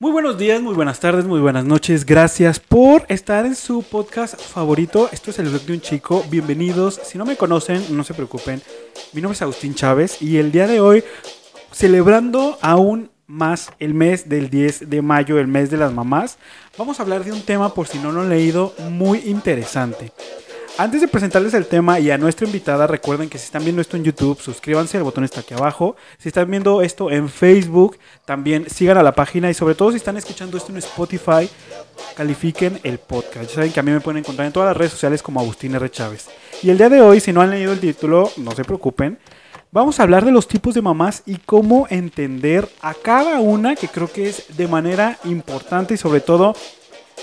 Muy buenos días, muy buenas tardes, muy buenas noches. Gracias por estar en su podcast favorito. Esto es el blog de un chico. Bienvenidos. Si no me conocen, no se preocupen. Mi nombre es Agustín Chávez y el día de hoy, celebrando aún más el mes del 10 de mayo, el mes de las mamás, vamos a hablar de un tema, por si no lo han leído, muy interesante. Antes de presentarles el tema y a nuestra invitada, recuerden que si están viendo esto en YouTube, suscríbanse, el botón está aquí abajo. Si están viendo esto en Facebook, también sigan a la página y sobre todo si están escuchando esto en Spotify, califiquen el podcast. Ya saben que a mí me pueden encontrar en todas las redes sociales como Agustín R. Chávez. Y el día de hoy, si no han leído el título, no se preocupen. Vamos a hablar de los tipos de mamás y cómo entender a cada una, que creo que es de manera importante y sobre todo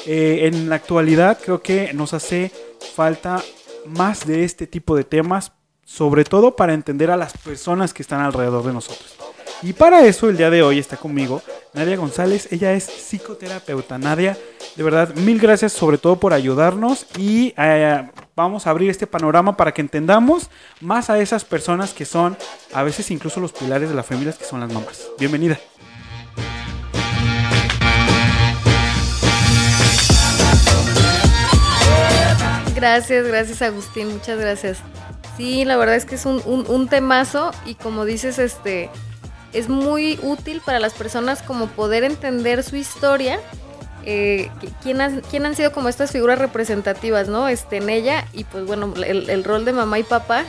eh, en la actualidad creo que nos hace falta más de este tipo de temas, sobre todo para entender a las personas que están alrededor de nosotros. Y para eso el día de hoy está conmigo Nadia González, ella es psicoterapeuta. Nadia, de verdad, mil gracias sobre todo por ayudarnos y eh, vamos a abrir este panorama para que entendamos más a esas personas que son a veces incluso los pilares de las familias que son las mamás. Bienvenida. Gracias, gracias Agustín, muchas gracias. Sí, la verdad es que es un, un, temazo y como dices, este es muy útil para las personas como poder entender su historia, eh, quién, quién, han sido como estas figuras representativas, ¿no? Este, en ella y pues bueno, el, el rol de mamá y papá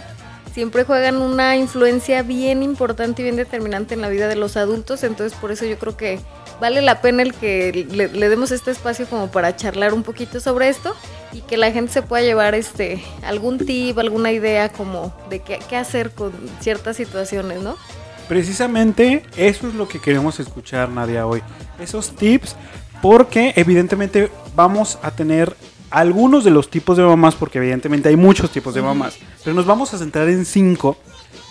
siempre juegan una influencia bien importante y bien determinante en la vida de los adultos, entonces por eso yo creo que vale la pena el que le, demos este espacio como para charlar un poquito sobre esto y que la gente se pueda llevar este algún tip, alguna idea como de qué, qué hacer con ciertas situaciones, ¿no? Precisamente eso es lo que queremos escuchar, Nadia, hoy. Esos tips, porque evidentemente vamos a tener algunos de los tipos de mamás, porque evidentemente hay muchos tipos de mamás, pero nos vamos a centrar en cinco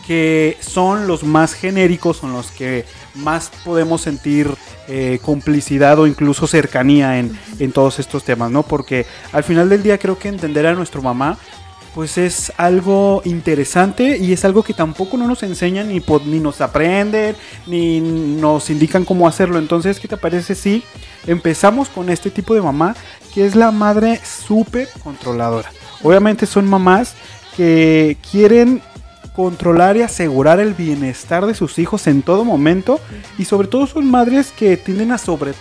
que son los más genéricos, son los que más podemos sentir eh, complicidad o incluso cercanía en, todos estos temas, ¿no? Porque al final del día creo que entender a nuestra mamá pues es algo interesante y es algo que tampoco no nos enseñan ni, ni nos aprenden ni nos indican cómo hacerlo. Entonces, ¿qué te parece si empezamos con este tipo de mamá que es la madre súper controladora? Obviamente son mamás que quieren controlar y asegurar el bienestar de sus hijos en todo momento y sobre todo son madres que tienden a sobre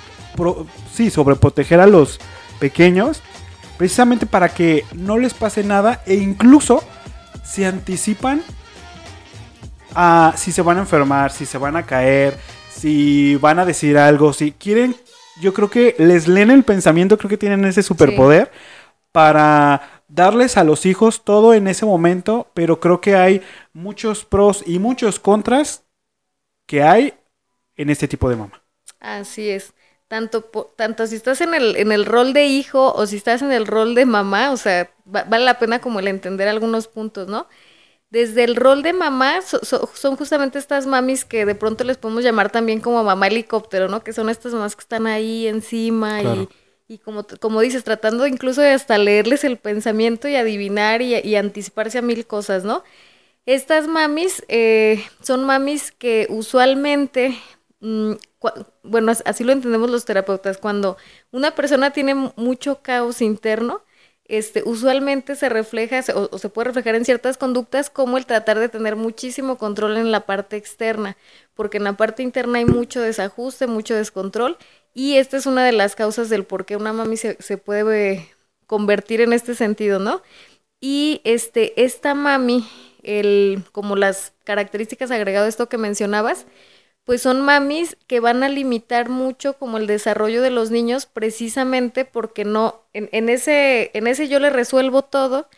sí, sobreproteger a los pequeños precisamente para que no les pase nada e incluso se anticipan a si se van a enfermar, si se van a caer, si van a decir algo, si quieren, yo creo que les leen el pensamiento, creo que tienen ese superpoder para darles a los hijos todo en ese momento, pero creo que hay muchos pros y muchos contras que hay en este tipo de mamá. Así es. Tanto, tanto si estás en el, en el rol de hijo o si estás en el rol de mamá, o sea, vale la pena como el entender algunos puntos, ¿no? Desde el rol de mamá son justamente estas mamis que de pronto les podemos llamar también como mamá helicóptero, ¿no? Que son estas mamás que están ahí encima y y como, como dices, tratando incluso de hasta leerles el pensamiento y adivinar y, anticiparse a mil cosas, ¿no? Estas mamis eh, son mamis que usualmente, mm, bueno, así lo entendemos los terapeutas, cuando una persona tiene mucho caos interno, este, usualmente se refleja o, se puede reflejar en ciertas conductas como el tratar de tener muchísimo control en la parte externa, porque en la parte interna hay mucho desajuste, mucho descontrol y esta es una de las causas del por qué una mami se, se puede convertir en este sentido, ¿no? Y este, esta mami, el, como las características agregadas a esto que mencionabas, pues son mamis que van a limitar mucho como el desarrollo de los niños precisamente porque no, en, en ese, en ese yo le resuelvo todo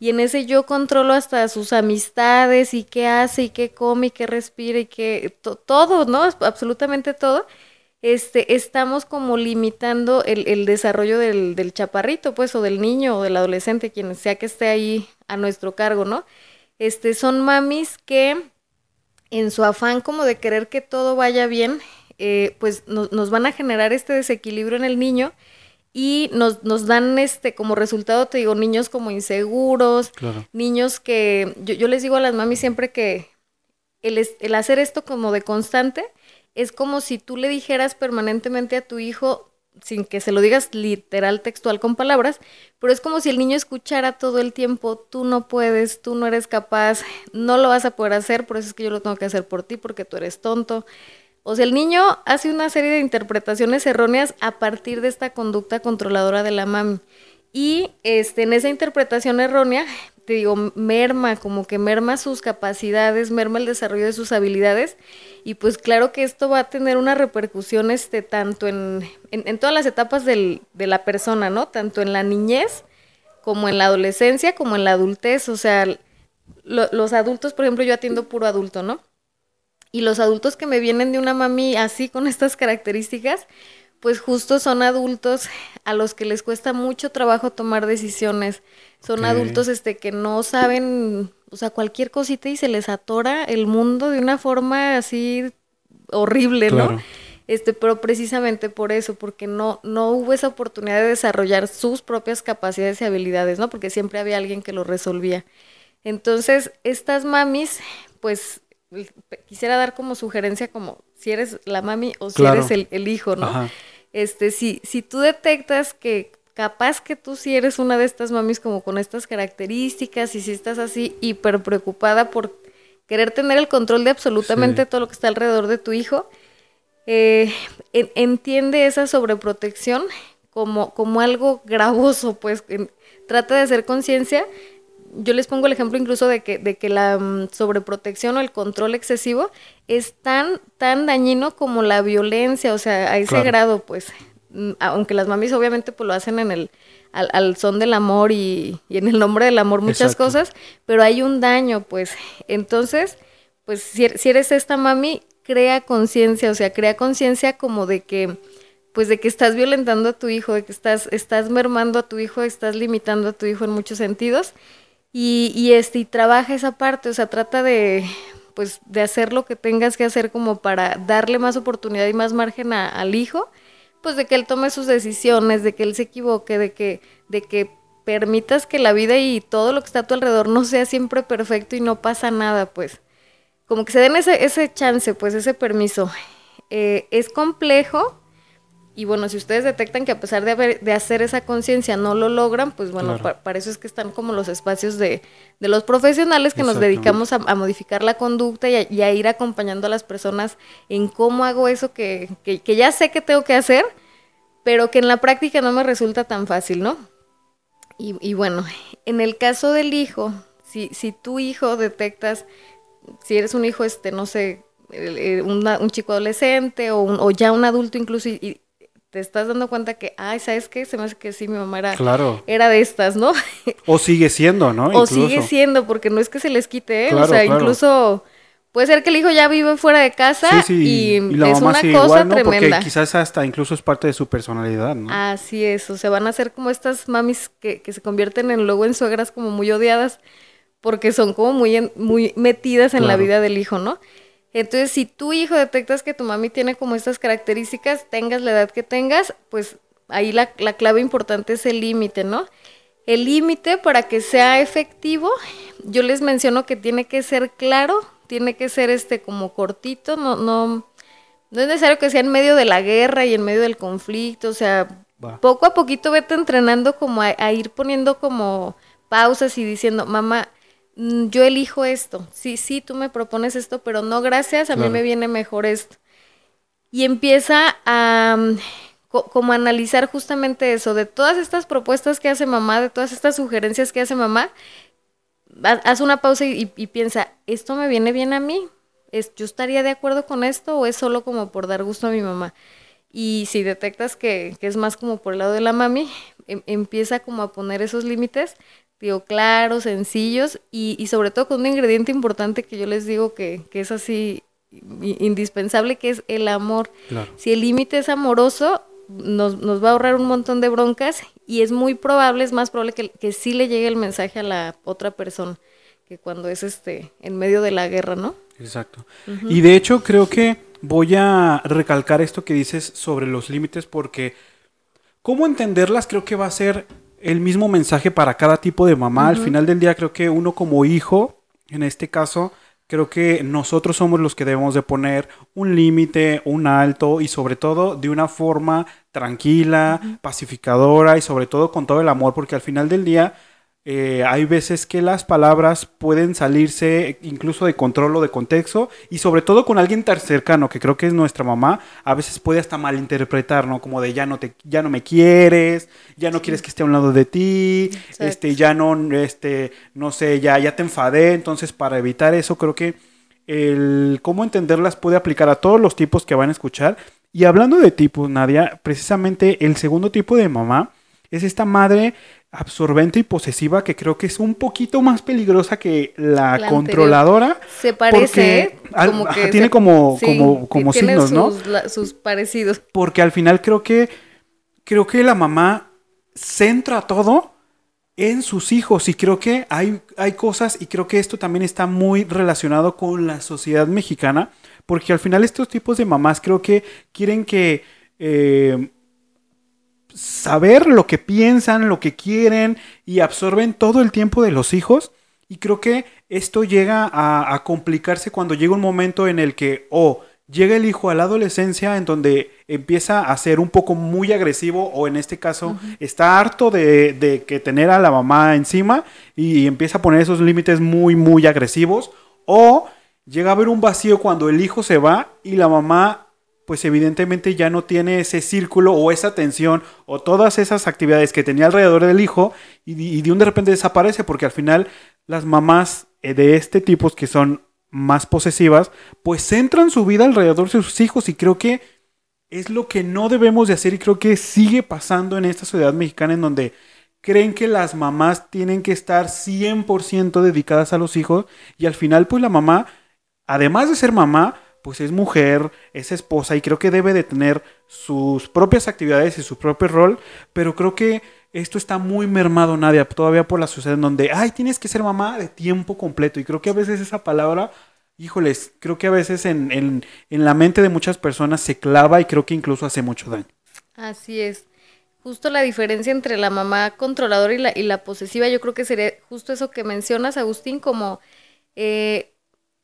y en ese yo controlo hasta sus amistades y qué hace y qué come y qué respira y qué, todo, ¿no? Absolutamente todo este, estamos como limitando el, el desarrollo del, del, chaparrito, pues, o del niño o del adolescente, quien sea que esté ahí a nuestro cargo, ¿no? Este, son mamis que en su afán como de querer que todo vaya bien, eh, pues nos van a generar este desequilibrio en el niño y nos, nos dan este como resultado, te digo, niños como inseguros, niños que yo, yo les digo a las mamis siempre que el, el hacer esto como de constante, es como si tú le dijeras permanentemente a tu hijo, sin que se lo digas literal, textual con palabras, pero es como si el niño escuchara todo el tiempo, tú no puedes, tú no eres capaz, no lo vas a poder hacer, por eso es que yo lo tengo que hacer por ti, porque tú eres tonto. O sea, el niño hace una serie de interpretaciones erróneas a partir de esta conducta controladora de la mami. Y este, en esa interpretación errónea, te digo, merma, como que merma sus capacidades, merma el desarrollo de sus habilidades. Y pues claro que esto va a tener una repercusión este, tanto en, en, todas las etapas del, de la persona, ¿no? Tanto en la niñez como en la adolescencia, como en la adultez. O sea, los adultos, por ejemplo, yo atiendo puro adulto, ¿no? Y los adultos que me vienen de una mami así con estas características, pues justo son adultos a los que les cuesta mucho trabajo tomar decisiones. Son adultos este que no saben, o sea, cualquier cosita y se les atora el mundo de una forma así horrible, ¿no? Este, pero precisamente por eso, porque no, no hubo esa oportunidad de desarrollar sus propias capacidades y habilidades, ¿no? Porque siempre había alguien que lo resolvía. Entonces, estas mamis, pues quisiera dar como sugerencia como si eres la mami o si eres el, hijo, ¿no? Este, si, si tú detectas que capaz que tú sí eres una de estas mamis como con estas características y si estás así hiper preocupada por querer tener el control de absolutamente todo lo que está alrededor de tu hijo, eh, entiende esa sobreprotección como, como algo gravoso, pues trata de hacer conciencia yo les pongo el ejemplo incluso de que, de que la mm, sobreprotección o el control excesivo es tan, tan dañino como la violencia, o sea, a ese grado, pues, mm, aunque las mamis obviamente pues lo hacen en el, al, son del amor y, en el nombre del amor muchas cosas, pero hay un daño, pues, entonces, pues, si, si eres esta mami, crea conciencia, o sea, crea conciencia como de que, pues de que estás violentando a tu hijo, de que estás, estás mermando a tu hijo, estás limitando a tu hijo en muchos sentidos y, y, este, y trabaja esa parte, o sea, trata de, pues, de hacer lo que tengas que hacer como para darle más oportunidad y más margen al hijo, pues de que él tome sus decisiones, de que él se equivoque, de que, de que permitas que la vida y todo lo que está a tu alrededor no sea siempre perfecto y no pasa nada, pues. Como que se den ese, ese chance, pues, ese permiso. Eh, es complejo, y bueno, si ustedes detectan que a pesar de, haber, de hacer esa conciencia no lo logran, pues bueno, para eso es que están como los espacios de, de los profesionales que nos dedicamos a, modificar la conducta y a, ir acompañando a las personas en cómo hago eso que, que, que, ya sé que tengo que hacer, pero que en la práctica no me resulta tan fácil, ¿no? Y, y bueno, en el caso del hijo, si, si tu hijo detectas, si eres un hijo, este, no sé, un chico adolescente o, o, ya un adulto incluso y, te estás dando cuenta que, ay, ¿sabes qué? Se me hace que sí, mi mamá era, era de estas, ¿no? O sigue siendo, ¿no? O sigue siendo, porque no es que se les quite, ¿eh? o sea, incluso puede ser que el hijo ya vive fuera de casa y, es una cosa tremenda. Porque quizás hasta incluso es parte de su personalidad, ¿no? Así es, o sea, van a ser como estas mamis que, que se convierten en luego en suegras como muy odiadas porque son como muy, muy metidas en la vida del hijo, ¿no? Entonces, si tu hijo detectas que tu mami tiene como estas características, tengas la edad que tengas, pues ahí la, clave importante es el límite, ¿no? El límite para que sea efectivo, yo les menciono que tiene que ser claro, tiene que ser este como cortito, no, no, no es necesario que sea en medio de la guerra y en medio del conflicto, o sea, poco a poquito vete entrenando como a, ir poniendo como pausas y diciendo, mamá, yo elijo esto, sí, sí, tú me propones esto, pero no gracias, a mí me viene mejor esto. Y empieza a mm, como analizar justamente eso, de todas estas propuestas que hace mamá, de todas estas sugerencias que hace mamá, haz una pausa y, piensa, ¿esto me viene bien a mí? ¿Es, ¿Yo estaría de acuerdo con esto o es solo como por dar gusto a mi mamá? Y si detectas que, que es más como por el lado de la mami, em, empieza como a poner esos límites digo, claros, sencillos y, y, sobre todo con un ingrediente importante que yo les digo que, que es así indispensable, que es el amor. Si el límite es amoroso, nos, nos, va a ahorrar un montón de broncas y es muy probable, es más probable que, que sí le llegue el mensaje a la otra persona que cuando es este en medio de la guerra, ¿no? Exacto. Y de hecho creo que voy a recalcar esto que dices sobre los límites porque cómo entenderlas creo que va a ser el mismo mensaje para cada tipo de mamá. Al final del día creo que uno como hijo, en este caso, creo que nosotros somos los que debemos de poner un límite, un alto y sobre todo de una forma tranquila, pacificadora y sobre todo con todo el amor, porque al final del día eh, hay veces que las palabras pueden salirse incluso de control o de contexto y sobre todo con alguien tan cercano que creo que es nuestra mamá, a veces puede hasta malinterpretar, ¿no? Como de ya no te ya no me quieres, ya no quieres que esté a un lado de ti, este ya no este no sé, ya ya te enfadé, entonces para evitar eso creo que el cómo entenderlas puede aplicar a todos los tipos que van a escuchar. Y hablando de tipos, Nadia, precisamente el segundo tipo de mamá es esta madre absorbente y posesiva que creo que es un poquito más peligrosa que la, controladora. Se parece, como que tiene como, como, como signos, ¿no? sus parecidos. Porque al final creo que creo que la mamá centra todo en sus hijos y creo que hay, hay cosas y creo que esto también está muy relacionado con la sociedad mexicana porque al final estos tipos de mamás creo que quieren que eh, saber lo que piensan, lo que quieren y absorben todo el tiempo de los hijos. Y creo que esto llega a, complicarse cuando llega un momento en el que o llega el hijo a la adolescencia en donde empieza a ser un poco muy agresivo o en este caso está harto de, que tener a la mamá encima y empieza a poner esos límites muy, muy agresivos. O llega a haber un vacío cuando el hijo se va y la mamá pues evidentemente ya no tiene ese círculo o esa atención o todas esas actividades que tenía alrededor del hijo y, de un de repente desaparece porque al final las mamás eh, de este tipo que son más posesivas pues centran su vida alrededor de sus hijos y creo que es lo que no debemos de hacer y creo que sigue pasando en esta sociedad mexicana en donde creen que las mamás tienen que estar 100% dedicadas a los hijos y al final pues la mamá además de ser mamá pues es mujer, es esposa y creo que debe de tener sus propias actividades y su propio rol, pero creo que esto está muy mermado, Nadia, todavía por la sociedad en donde, ay, tienes que ser mamá de tiempo completo y creo que a veces esa palabra, híjoles, creo que a veces en, en, en la mente de muchas personas se clava y creo que incluso hace mucho daño. Así es. Justo la diferencia entre la mamá controladora y la, y la posesiva, yo creo que sería justo eso que mencionas, Agustín, como eh,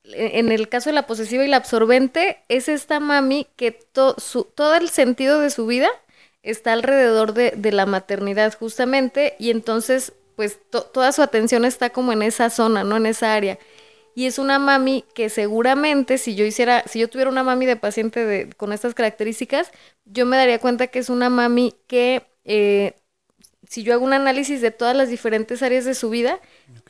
en el caso de la posesiva y la absorbente, es esta mami que su, todo el sentido de su vida está alrededor de, la maternidad justamente y entonces pues toda su atención está como en esa zona, ¿no? En esa área. Y es una mami que seguramente si yo hiciera, si yo tuviera una mami de paciente de, con estas características, yo me daría cuenta que es una mami que eh, si yo hago un análisis de todas las diferentes áreas de su vida,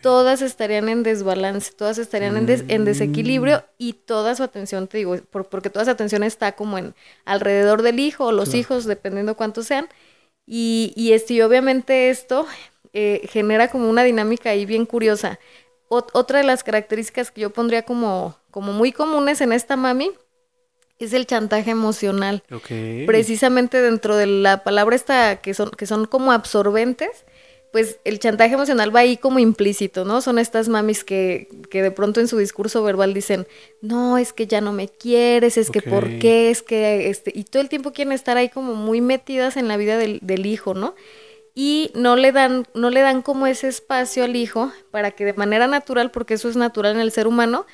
todas estarían en desbalance, todas estarían en, en, desequilibrio mm. y toda su atención, te digo, porque toda su atención está como en alrededor del hijo o los hijos, dependiendo cuántos sean. Y, y, y obviamente esto eh, genera como una dinámica ahí bien curiosa. otra de las características que yo pondría como, como muy comunes en esta mami es el chantaje emocional. Precisamente dentro de la palabra esta que son, que son como absorbentes, pues el chantaje emocional va ahí como implícito, ¿no? Son estas mamis que, que de pronto en su discurso verbal dicen, no, es que ya no me quieres, es que por qué, es que, este, y todo el tiempo quieren estar ahí como muy metidas en la vida del, del hijo, ¿no? y no le dan no le dan como ese espacio al hijo para que de manera natural porque eso es natural en el ser humano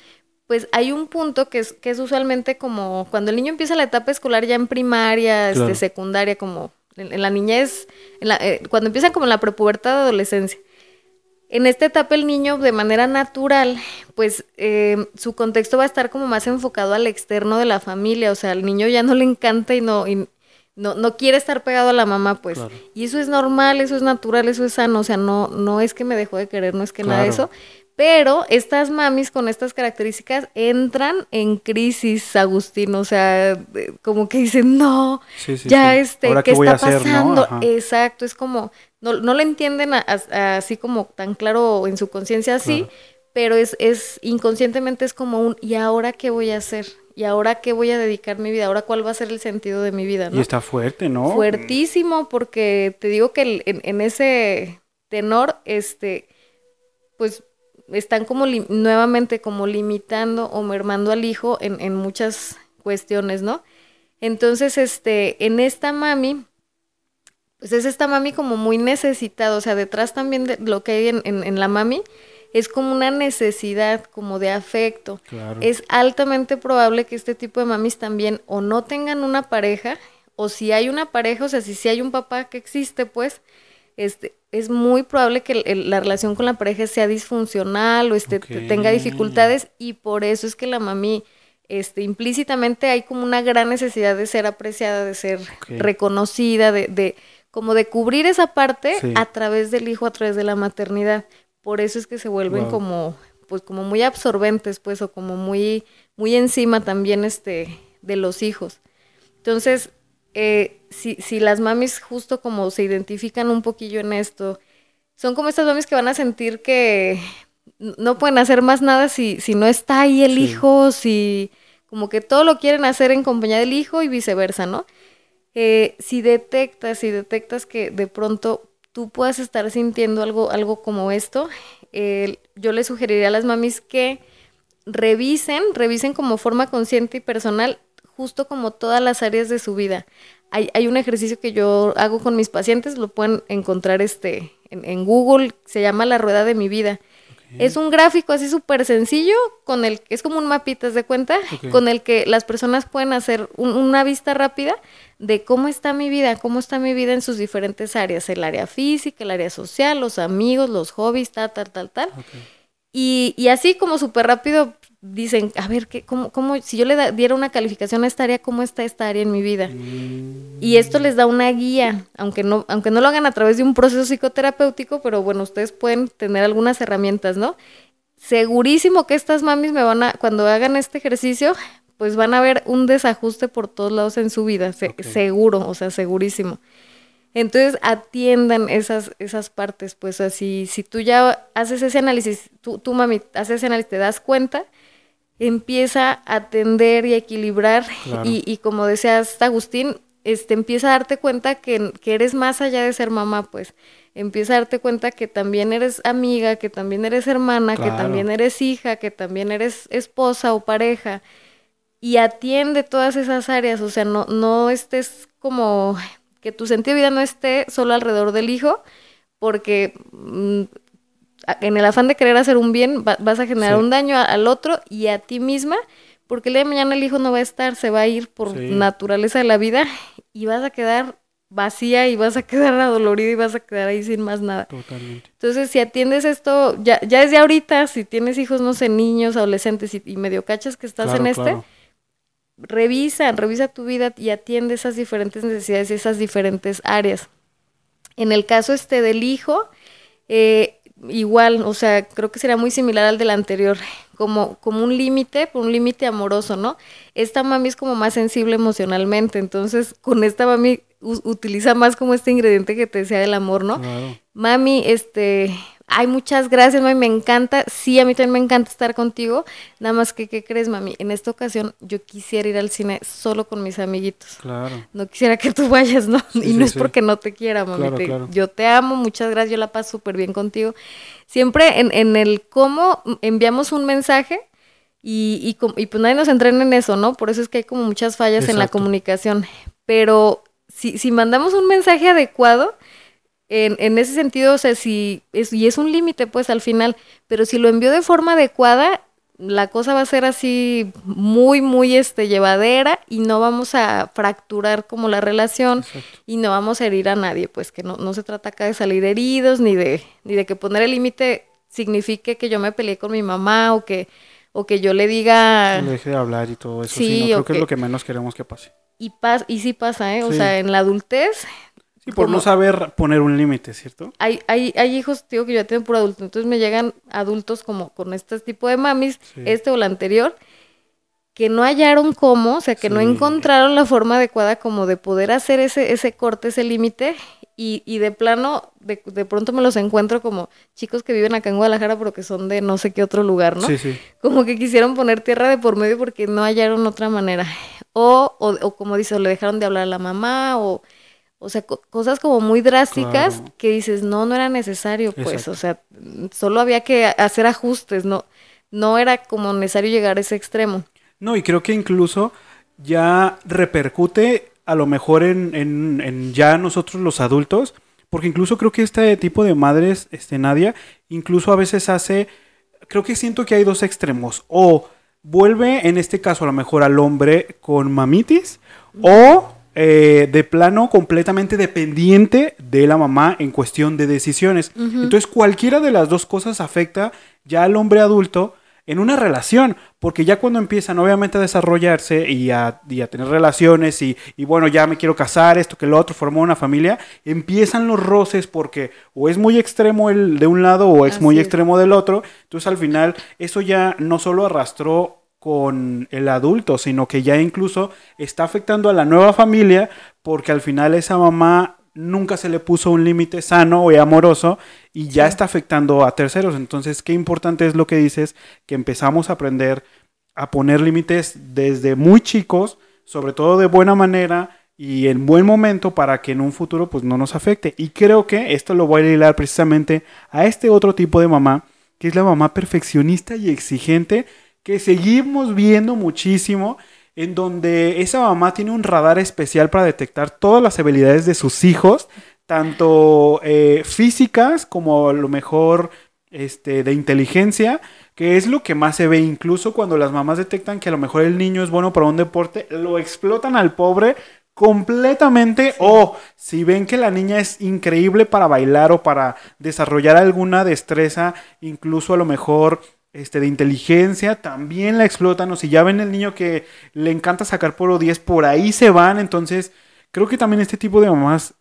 pues hay un punto que es, que es usualmente como cuando el niño empieza la etapa escolar ya en primaria, este, secundaria, como en, la niñez, en la, eh, cuando empiezan como la prepubertad de adolescencia. En esta etapa el niño de manera natural, pues eh, su contexto va a estar como más enfocado al externo de la familia, o sea, al niño ya no le encanta y no, y no, no quiere estar pegado a la mamá, pues. Y eso es normal, eso es natural, eso es sano, o sea, no, no es que me dejó de querer, no es que nada de eso, pero estas mamis con estas características entran en crisis, Agustín. O sea, como que dicen, no, ya este, ¿qué, está pasando? Exacto, es como, no, no lo entienden así como tan claro en su conciencia así, pero es, es inconscientemente es como un, ¿y ahora qué voy a hacer? ¿Y ahora qué voy a dedicar mi vida? ¿Ahora cuál va a ser el sentido de mi vida? ¿no? Y está fuerte, ¿no? Fuertísimo, porque te digo que en, en ese tenor, este, pues están como nuevamente como limitando o mermando al hijo en, en, muchas cuestiones, ¿no? Entonces, este, en esta mami, pues es esta mami como muy necesitada, o sea, detrás también de lo que hay en, en, la mami, es como una necesidad, como de afecto. Claro. Es altamente probable que este tipo de mamis también o no tengan una pareja, o si hay una pareja, o sea, si, si hay un papá que existe, pues, este, es muy probable que el- el- la relación con la pareja sea disfuncional o este, tenga dificultades y por eso es que la mami, este, implícitamente hay como una gran necesidad de ser apreciada, de ser reconocida, de, de como de cubrir esa parte Sí. a través del hijo, a través de la maternidad. Por eso es que se vuelven Wow. como, pues como muy absorbentes, pues, o como muy, muy encima también este, de los hijos. Entonces, eh, si, si las mamis justo como se identifican un poquillo en esto, son como estas mamis que van a sentir que no pueden hacer más nada si, si no está ahí el Sí. hijo, si como que todo lo quieren hacer en compañía del hijo y viceversa, ¿no? Eh, si detectas, si detectas que de pronto tú puedas estar sintiendo algo, algo como esto, eh, yo le sugeriría a las mamis que revisen, revisen como forma consciente y personal justo como todas las áreas de su vida. Hay, hay un ejercicio que yo hago con mis pacientes, lo pueden encontrar este, en, en Google, se llama La Rueda de mi Vida. Es un gráfico así súper sencillo, con el es como un mapita, ¿te de cuenta? Con el que las personas pueden hacer un- una vista rápida de cómo está mi vida, cómo está mi vida en sus diferentes áreas, el área física, el área social, los amigos, los hobbies, tal, tal, tal, tal. Y así como súper rápido dicen, a ver, ¿qué, cómo, cómo, si yo le diera una calificación a esta área, ¿cómo está esta área en mi vida? Mm, Y esto les da una guía, aunque no, aunque no lo hagan a través de un proceso psicoterapéutico, pero bueno, ustedes pueden tener algunas herramientas, ¿no? Segurísimo que estas mamis me van a, cuando hagan este ejercicio, pues van a ver un desajuste por todos lados en su vida, se- Ok. seguro, o sea, segurísimo. Entonces atiendan esas, esas partes, pues así, si tú ya haces ese análisis, tú, tú mami, haces ese análisis, te das cuenta, empieza a atender y a equilibrar Claro. y, y como decías Agustín, este, empieza a darte cuenta que, que eres más allá de ser mamá, pues. Empieza a darte cuenta que también eres amiga, que también eres hermana, que también eres hija, que también eres esposa o pareja y atiende todas esas áreas, o sea, no, no estés como que tu sentido de vida no esté solo alrededor del hijo, porque mm, en el afán de querer hacer un bien va- vas a generar Sí. un daño a- al otro y a ti misma, porque el día de mañana el hijo no va a estar, se va a ir por Sí. naturaleza de la vida y vas a quedar vacía y vas a quedar adolorida y vas a quedar ahí sin más nada. Totalmente. Entonces, si atiendes esto, ya, ya desde ahorita, si tienes hijos, no sé, niños, adolescentes y, y medio cachas que estás Claro, en este, claro. revisa, revisa tu vida y atiende esas diferentes necesidades y esas diferentes áreas. En el caso este del hijo, eh, igual, o sea, creo que será muy similar al del anterior, como, como un límite, un límite amoroso, ¿no? Esta mami es como más sensible emocionalmente, entonces con esta mami utiliza más como este ingrediente que te decía del amor, ¿no? Claro. Mami, este, ay, muchas gracias, mami, me encanta. Sí, a mí también me encanta estar contigo. Nada más que, ¿qué crees, mami? En esta ocasión yo quisiera ir al cine solo con mis amiguitos. Claro. No quisiera que tú vayas, ¿no? Sí, y sí, no es sí. porque no te quiera, mami. Claro, te- claro. Yo te amo, muchas gracias, yo la paso súper bien contigo. Siempre en, en el cómo enviamos un mensaje y, y, y pues nadie nos entrena en eso, ¿no? Por eso es que hay como muchas fallas en la comunicación. Pero si, si mandamos un mensaje adecuado, en, en ese sentido, o sea, si es, y es un límite, pues al final, pero si lo envío de forma adecuada, la cosa va a ser así muy, muy este, llevadera y no vamos a fracturar como la relación Exacto. y no vamos a herir a nadie, pues que no, no se trata acá de salir heridos ni de, ni de que poner el límite signifique que yo me peleé con mi mamá o que, o que yo le diga... Le deje de hablar y todo eso. Sí, Sí, no, creo que es lo que menos queremos que pase. Y, pas, y sí pasa, ¿eh? O sea, en la adultez Sí, por Como- no saber poner un límite, ¿cierto? hay, hay, hay hijos, digo, que yo tengo por adulto, entonces me llegan adultos como con este tipo de mamis, Sí. este o el anterior, que no hallaron cómo, o sea, que no encontraron la forma adecuada como de poder hacer ese, ese corte, ese límite, y, y de plano, de, de pronto me los encuentro como chicos que viven acá en Guadalajara, pero que son de no sé qué otro lugar, ¿no? Sí, sí. Como que quisieron poner tierra de por medio porque no hallaron otra manera. O, o, o como dice, o le dejaron de hablar a la mamá, o, o sea, co- cosas como muy drásticas Claro. que dices, no, no era necesario, pues, Exacto. o sea, solo había que hacer ajustes, no, no era como necesario llegar a ese extremo. No, y creo que incluso ya repercute a lo mejor en, en- en ya nosotros los adultos, porque incluso creo que este tipo de madres, este Nadia, incluso a veces hace, creo que siento que hay dos extremos, o vuelve en este caso a lo mejor al hombre con mamitis, o eh, de plano completamente dependiente de la mamá en cuestión de decisiones. Entonces cualquiera de las dos cosas afecta ya al hombre adulto en una relación, porque ya cuando empiezan obviamente a desarrollarse y a, tener relaciones y, bueno, ya me quiero casar, esto que lo otro, formar una familia, empiezan los roces porque o es muy extremo el de un lado o es muy extremo del otro, entonces al final eso ya no solo arrastró con el adulto, sino que ya incluso está afectando a la nueva familia porque al final esa mamá nunca se le puso un límite sano y amoroso y ya está afectando a terceros. Entonces, qué importante es lo que dices, que empezamos a aprender a poner límites desde muy chicos, sobre todo de buena manera y en buen momento para que en un futuro pues no nos afecte. Y creo que esto lo voy a hilar precisamente a este otro tipo de mamá, que es la mamá perfeccionista y exigente que seguimos viendo muchísimo, en donde esa mamá tiene un radar especial para detectar todas las habilidades de sus hijos, tanto eh, físicas como a lo mejor este, de inteligencia, que es lo que más se ve, incluso cuando las mamás detectan que a lo mejor el niño es bueno para un deporte, lo explotan al pobre completamente. O si ven que la niña es increíble para bailar o para desarrollar alguna destreza, incluso a lo mejor este, de inteligencia, también la explotan. O si ya ven el niño que le encanta sacar puro 10, por ahí se van. Entonces, creo que también este tipo de mamás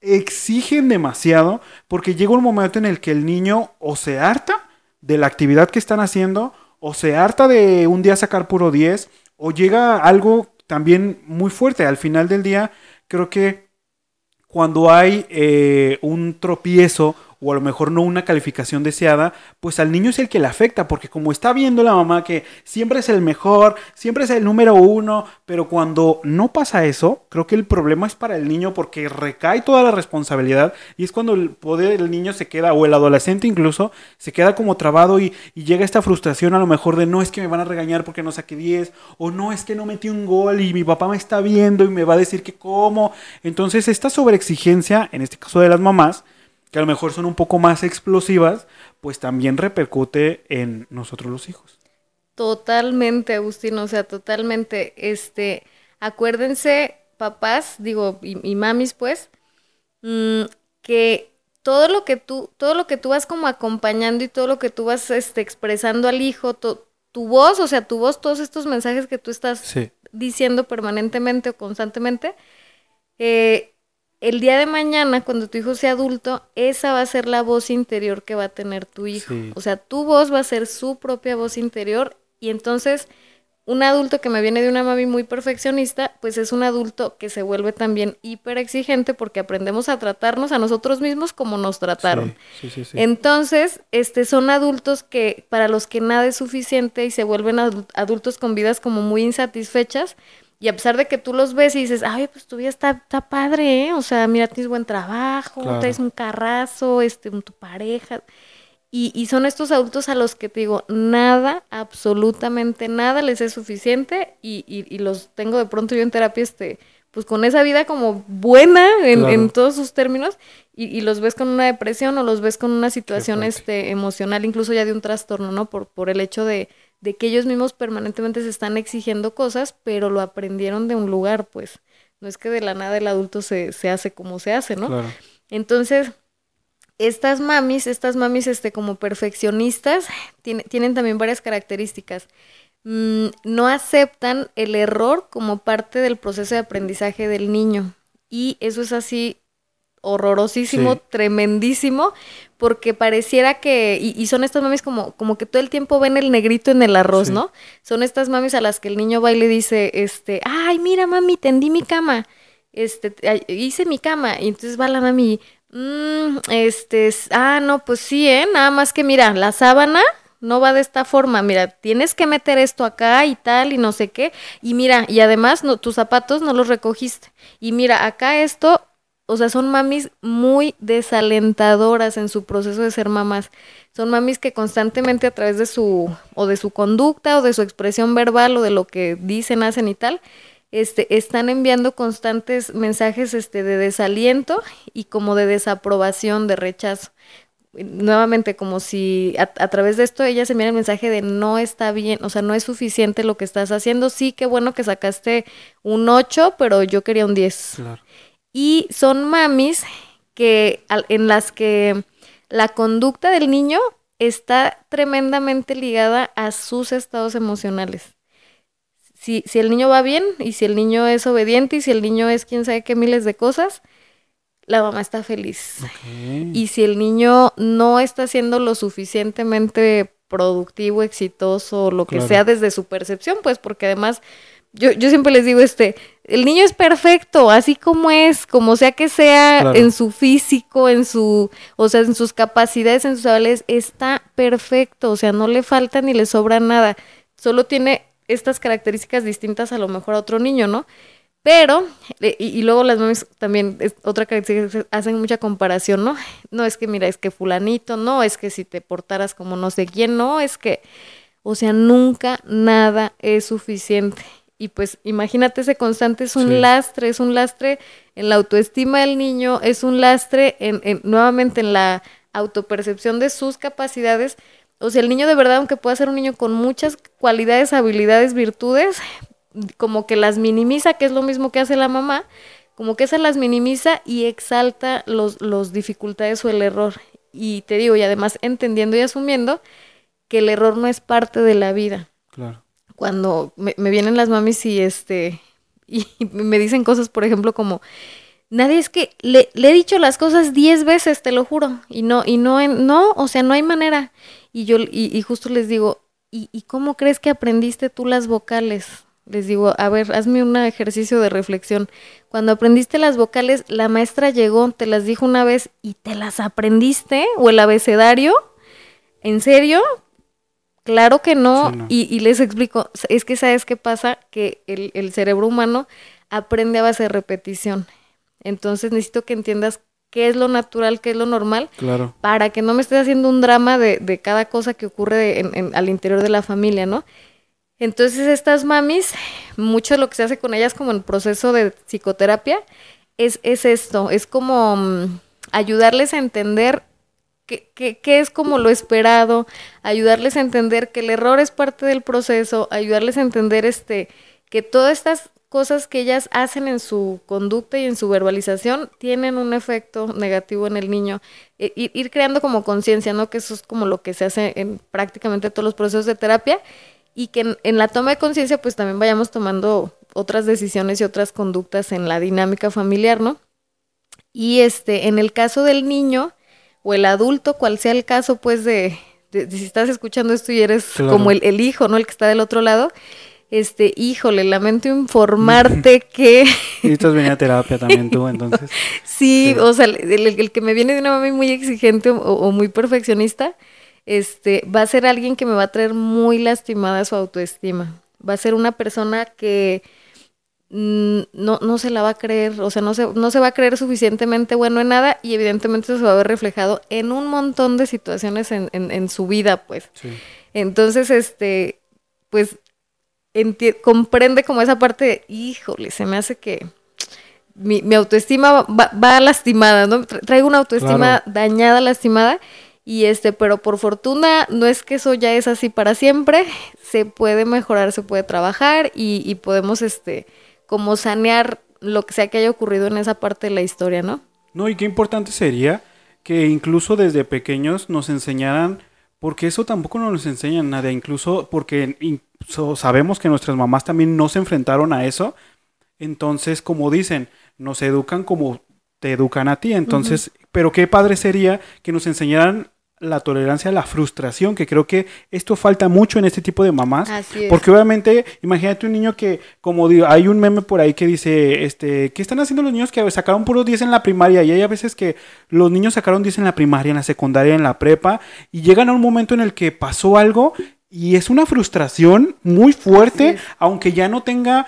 exigen demasiado porque llega un momento en el que el niño o se harta de la actividad que están haciendo o se harta de un día sacar puro 10 o llega algo también muy fuerte. Al final del día, creo que cuando hay eh, un tropiezo o a lo mejor no una calificación deseada, pues al niño es el que le afecta, porque como está viendo la mamá que siempre es el mejor, siempre es el número uno, pero cuando no pasa eso, creo que el problema es para el niño porque recae toda la responsabilidad y es cuando el poder del niño se queda, o el adolescente incluso, se queda como trabado y, y llega esta frustración a lo mejor de no es que me van a regañar porque no saqué 10, o no es que no metí un gol y mi papá me está viendo y me va a decir que cómo. Entonces esta sobreexigencia, en este caso de las mamás, que a lo mejor son un poco más explosivas, pues también repercute en nosotros los hijos. Totalmente, Agustín, o sea, totalmente. Este, acuérdense, papás, digo, y, mamis, pues, mm, que todo lo que tú, todo lo que tú vas como acompañando y todo lo que tú vas este, expresando al hijo, tu voz, o sea, tu voz, todos estos mensajes que tú estás diciendo permanentemente o constantemente, eh, el día de mañana, cuando tu hijo sea adulto, esa va a ser la voz interior que va a tener tu hijo. O sea, tu voz va a ser su propia voz interior y entonces un adulto que me viene de una mami muy perfeccionista, pues es un adulto que se vuelve también hiper exigente porque aprendemos a tratarnos a nosotros mismos como nos trataron. Entonces, este son adultos que para los que nada es suficiente y se vuelven adultos con vidas como muy insatisfechas y a pesar de que tú los ves y dices, ay, pues tu vida está, está padre, ¿eh? O sea, mira, tienes buen trabajo, traes un carrazo, este, tu pareja. Y, y, son estos adultos a los que te digo, nada, absolutamente nada les es suficiente y, y, y los tengo de pronto yo en terapia, este, pues con esa vida como buena en, en todos sus términos y, los ves con una depresión o los ves con una situación este, emocional, incluso ya de un trastorno, ¿no? Por, por el hecho de, de que ellos mismos permanentemente se están exigiendo cosas, pero lo aprendieron de un lugar, pues. No es que de la nada el adulto se, se hace como se hace, ¿no? Entonces, estas mamis, estas mamis este, como perfeccionistas, tienen también varias características. Mm, no aceptan el error como parte del proceso de aprendizaje del niño. Y eso es así horrorosísimo, tremendísimo, porque pareciera que, y, son estas mamis como, como que todo el tiempo ven el negrito en el arroz, ¿no? Son estas mamis a las que el niño va y le dice, este, ay, mira mami, tendí mi cama, este, hice mi cama, y entonces va la mami, mmm, este, ah, no, pues sí, ¿eh? Nada más que mira, la sábana no va de esta forma, mira, tienes que meter esto acá y tal y no sé qué, y mira, y además no, tus zapatos no los recogiste, y mira, acá esto o sea, son mamis muy desalentadoras en su proceso de ser mamás. Son mamis que constantemente a través de su, o de su conducta, o de su expresión verbal, o de lo que dicen, hacen y tal, este, están enviando constantes mensajes este, de desaliento y como de desaprobación, de rechazo. Nuevamente, como si a, través de esto ella se envía el mensaje de no está bien, o sea, no es suficiente lo que estás haciendo. Sí, qué bueno que sacaste un 8, pero yo quería un 10. Y son mamis que, en las que la conducta del niño está tremendamente ligada a sus estados emocionales. Si, si, el niño va bien y si el niño es obediente y si el niño es quién sabe qué miles de cosas, la mamá está feliz. Y si el niño no está siendo lo suficientemente productivo, exitoso, lo que sea desde su percepción, pues porque además yo, yo siempre les digo, este, el niño es perfecto, así como es, como sea que sea en su físico, en su, o sea, en sus capacidades, en sus habilidades, está perfecto, o sea, no le falta ni le sobra nada, solo tiene estas características distintas a lo mejor a otro niño, ¿no? Pero, eh, y, luego las mamis también, es otra característica, hacen mucha comparación, ¿no? No es que, mira, es que fulanito, no, es que si te portaras como no sé quién, no, es que, o sea, nunca nada es suficiente. Y pues imagínate ese constante, es un lastre, es un lastre en la autoestima del niño, es un lastre en, en, nuevamente en la autopercepción de sus capacidades. O sea, el niño de verdad, aunque pueda ser un niño con muchas cualidades, habilidades, virtudes, como que las minimiza, que es lo mismo que hace la mamá, como que esa las minimiza y exalta los, los dificultades o el error. Y te digo, y además entendiendo y asumiendo que el error no es parte de la vida. Claro cuando me, vienen las mamis y este y me dicen cosas, por ejemplo, como nadie es que le, le he dicho las cosas diez veces, te lo juro, y no, y no, no, o sea, no hay manera. Y yo, y, justo les digo, ¿y, ¿y cómo crees que aprendiste tú las vocales? Les digo, a ver, hazme un ejercicio de reflexión. Cuando aprendiste las vocales, la maestra llegó, te las dijo una vez y te las aprendiste, o el abecedario, ¿en serio? Claro que no, Y, les explico, es que sabes qué pasa, que el, cerebro humano aprende a base de repetición. Entonces necesito que entiendas qué es lo natural, qué es lo normal, claro. para que no me estés haciendo un drama de, cada cosa que ocurre en, al interior de la familia, ¿no? Entonces estas mamis, mucho de lo que se hace con ellas como en proceso de psicoterapia, es, es esto, es como mm, ayudarles a entender qué, qué, es como lo esperado, ayudarles a entender que el error es parte del proceso, ayudarles a entender este, que todas estas cosas que ellas hacen en su conducta y en su verbalización tienen un efecto negativo en el niño. E, ir, creando como conciencia, ¿no? Que eso es como lo que se hace en prácticamente todos los procesos de terapia y que en, en la toma de conciencia pues también vayamos tomando otras decisiones y otras conductas en la dinámica familiar, ¿no? Y este, en el caso del niño, o el adulto, cual sea el caso, pues, de, si estás escuchando esto y eres como el, hijo, ¿no? El que está del otro lado. Este, híjole, lamento informarte que... y estás venía a terapia también tú, entonces. sí, o sea, el, que me viene de una mami muy exigente o, muy perfeccionista, este, va a ser alguien que me va a traer muy lastimada su autoestima. Va a ser una persona que no, no se la va a creer, o sea, no se, no se va a creer suficientemente bueno en nada y evidentemente eso se va a ver reflejado en un montón de situaciones en, en, su vida, pues. Entonces, este, pues, comprende como esa parte de, híjole, se me hace que mi, mi autoestima va, lastimada, ¿no? Traigo una autoestima dañada, lastimada. Y este, pero por fortuna no es que eso ya es así para siempre, se puede mejorar, se puede trabajar y, y podemos este como sanear lo que sea que haya ocurrido en esa parte de la historia, ¿no? No, y qué importante sería que incluso desde pequeños nos enseñaran, porque eso tampoco nos enseñan nada, incluso porque sabemos que nuestras mamás también no se enfrentaron a eso, entonces como dicen, nos educan como te educan a ti, entonces, pero qué padre sería que nos enseñaran la tolerancia a la frustración, que creo que esto falta mucho en este tipo de mamás. Porque obviamente, imagínate un niño que, como digo, hay un meme por ahí que dice, este, ¿qué están haciendo los niños que sacaron puros 10 en la primaria? Y hay a veces que los niños sacaron 10 en la primaria, en la secundaria, en la prepa, y llegan a un momento en el que pasó algo y es una frustración muy fuerte, aunque ya no tenga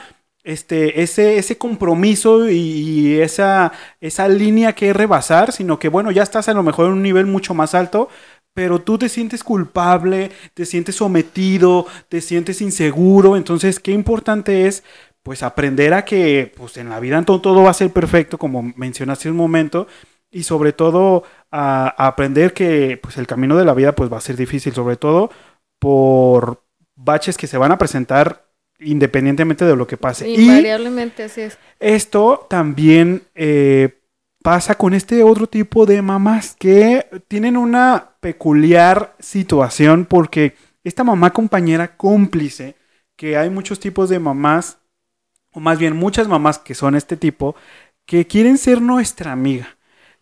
este, ese, ese compromiso y, esa, esa línea que rebasar, sino que bueno, ya estás a lo mejor en un nivel mucho más alto, pero tú te sientes culpable, te sientes sometido, te sientes inseguro, entonces qué importante es pues aprender a que pues en la vida todo, todo va a ser perfecto, como mencionaste un momento, y sobre todo a, aprender que pues el camino de la vida pues va a ser difícil, sobre todo por baches que se van a presentar independientemente de lo que pase. Invariablemente, así es. Esto también eh, pasa con este otro tipo de mamás que tienen una peculiar situación porque esta mamá compañera cómplice, que hay muchos tipos de mamás, o más bien muchas mamás que son este tipo, que quieren ser nuestra amiga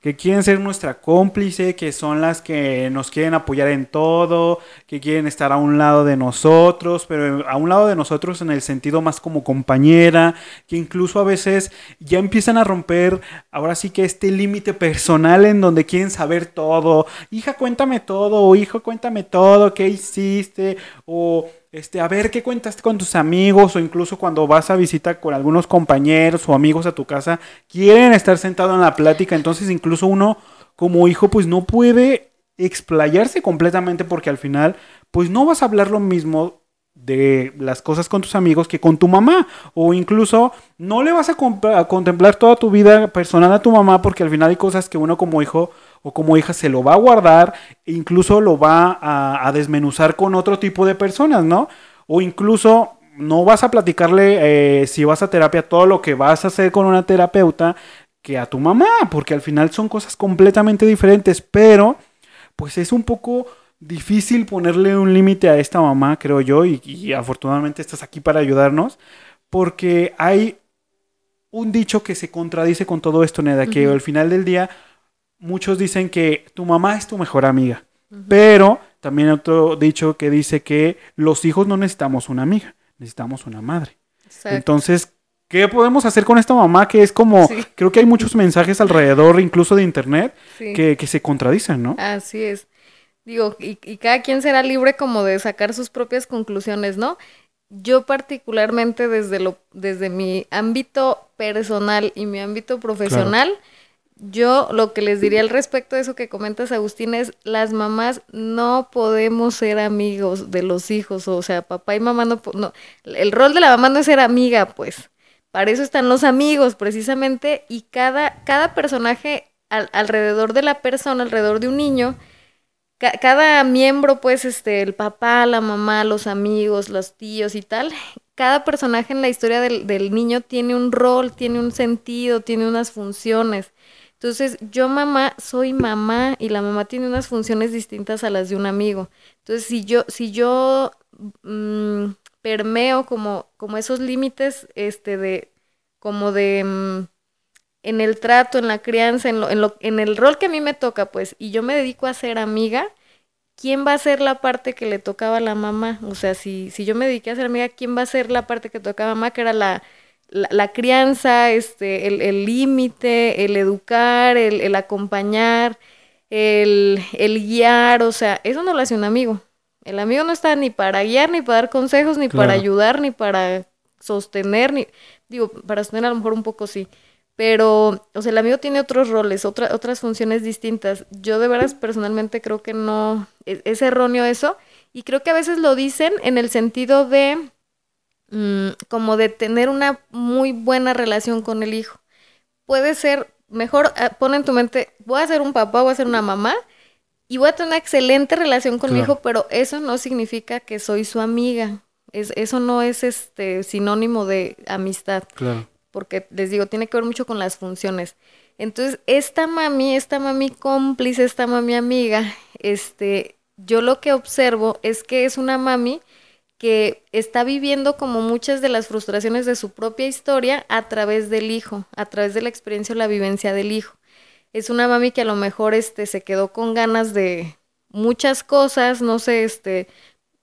que quieren ser nuestra cómplice, que son las que nos quieren apoyar en todo, que quieren estar a un lado de nosotros, pero a un lado de nosotros en el sentido más como compañera, que incluso a veces ya empiezan a romper, ahora sí que este límite personal en donde quieren saber todo, hija cuéntame todo, o hijo cuéntame todo, qué hiciste, o este, a ver qué cuentas con tus amigos o incluso cuando vas a visitar con algunos compañeros o amigos a tu casa, quieren estar sentado en la plática, entonces incluso uno como hijo pues no puede explayarse completamente porque al final pues no vas a hablar lo mismo de las cosas con tus amigos que con tu mamá o incluso no le vas a, a contemplar toda tu vida personal a tu mamá porque al final hay cosas que uno como hijo o como hija se lo va a guardar e incluso lo va a, desmenuzar con otro tipo de personas, ¿no? O incluso no vas a platicarle eh, si vas a terapia todo lo que vas a hacer con una terapeuta que a tu mamá, porque al final son cosas completamente diferentes, pero pues es un poco difícil ponerle un límite a esta mamá, creo yo, y, afortunadamente estás aquí para ayudarnos, porque hay un dicho que se contradice con todo esto, Neda, que al final del día muchos dicen que tu mamá es tu mejor amiga, pero también otro dicho que dice que los hijos no necesitamos una amiga, necesitamos una madre. Entonces, ¿qué podemos hacer con esta mamá que es como, creo que hay muchos mensajes alrededor, incluso de internet, que, se contradicen, ¿no? Así es. Digo, y, y cada quien será libre como de sacar sus propias conclusiones, ¿no? Yo particularmente desde lo, desde mi ámbito personal y mi ámbito profesional, yo lo que les diría al respecto de eso que comentas, Agustín, es las mamás no podemos ser amigos de los hijos, o sea, papá y mamá no, no el rol de la mamá no es ser amiga, pues. Para eso están los amigos, precisamente, y cada, cada personaje alrededor de la persona, alrededor de un niño, cada miembro, pues, este, el papá, la mamá, los amigos, los tíos y tal, cada personaje en la historia del, del niño tiene un rol, tiene un sentido, tiene unas funciones. Entonces, yo mamá soy mamá y la mamá tiene unas funciones distintas a las de un amigo. Entonces, si yo, si yo mm, permeo como, como esos límites, este, de, como de, mm, en el trato, en la crianza, en, lo, en, lo, en el rol que a mí me toca, pues, y yo me dedico a ser amiga, ¿quién va a ser la parte que le tocaba a la mamá? O sea, si, si yo me dediqué a ser amiga, ¿quién va a ser la parte que tocaba a mamá, que era la la, crianza, este, el límite, el, educar, el, acompañar, el, guiar, o sea, eso no lo hace un amigo. El amigo no está ni para guiar, ni para dar consejos, ni para ayudar, ni para sostener, ni, digo, para sostener a lo mejor un poco sí. Pero, o sea, el amigo tiene otros roles, otras funciones distintas. Yo de veras personalmente creo que no, es, es erróneo eso. Y creo que a veces lo dicen en el sentido de, Mm, como de tener una muy buena relación con el hijo. Puede ser, mejor eh, pon en tu mente, voy a ser un papá, voy a ser una mamá y voy a tener una excelente relación con mi hijo, pero eso no significa que soy su amiga. Es, eso no es este sinónimo de amistad. Porque les digo, tiene que ver mucho con las funciones. Entonces, esta mami, esta mami cómplice, esta mami amiga, este, yo lo que observo es que es una mami que está viviendo como muchas de las frustraciones de su propia historia a través del hijo, a través de la experiencia o la vivencia del hijo. Es una mami que a lo mejor este, se quedó con ganas de muchas cosas, no sé, este,